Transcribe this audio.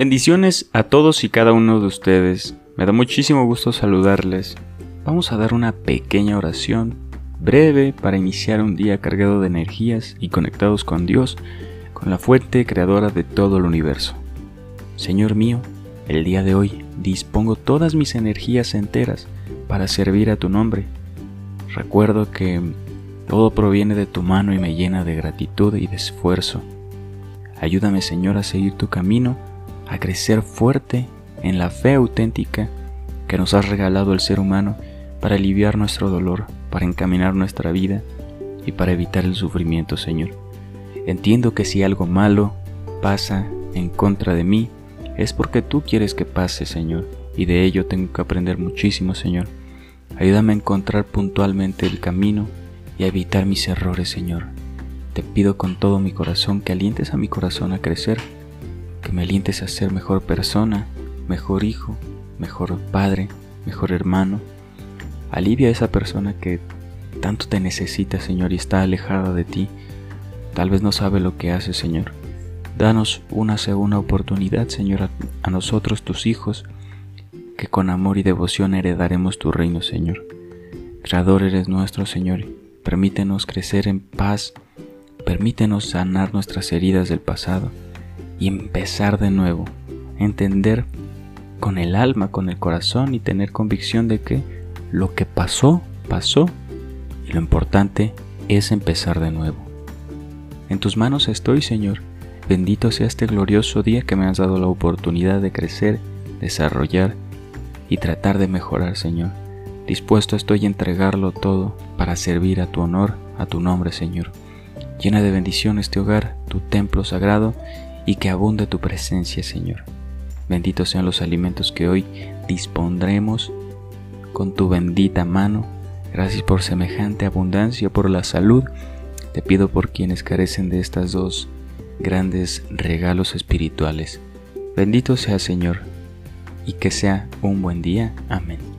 Bendiciones a todos y cada uno de ustedes. Me da muchísimo gusto saludarles. Vamos a dar una pequeña oración breve para iniciar un día cargado de energías y conectados con Dios, con la fuente creadora de todo el universo. Señor mío, el día de hoy dispongo todas mis energías enteras para servir a tu nombre. Recuerdo que todo proviene de tu mano y me llena de gratitud y de esfuerzo. Ayúdame Señor a seguir tu camino a crecer fuerte en la fe auténtica que nos has regalado el ser humano para aliviar nuestro dolor, para encaminar nuestra vida y para evitar el sufrimiento, Señor. Entiendo que si algo malo pasa en contra de mí, es porque tú quieres que pase, Señor, y de ello tengo que aprender muchísimo, Señor. Ayúdame a encontrar puntualmente el camino y a evitar mis errores, Señor. Te pido con todo mi corazón que alientes a mi corazón a crecer que me alientes a ser mejor persona, mejor hijo, mejor padre, mejor hermano. Alivia a esa persona que tanto te necesita, Señor, y está alejada de ti. Tal vez no sabe lo que hace, Señor. Danos una segunda oportunidad, Señor, a, nosotros, tus hijos, que con amor y devoción heredaremos tu reino, Señor. Creador eres nuestro, Señor. Permítenos crecer en paz. Permítenos sanar nuestras heridas del pasado y empezar de nuevo, entender con el alma, con el corazón y tener convicción de que lo que pasó, pasó y lo importante es empezar de nuevo. En tus manos estoy, Señor. Bendito sea este glorioso día que me has dado la oportunidad de crecer, desarrollar y tratar de mejorar, Señor. Dispuesto estoy a entregarlo todo para servir a tu honor, a tu nombre, Señor. Llena de bendición este hogar, tu templo sagrado, y que abunde tu presencia, Señor. Benditos sean los alimentos que hoy dispondremos con tu bendita mano. Gracias por semejante abundancia, por la salud. Te pido por quienes carecen de estas dos grandes regalos espirituales. Bendito sea Señor, y que sea un buen día. Amén.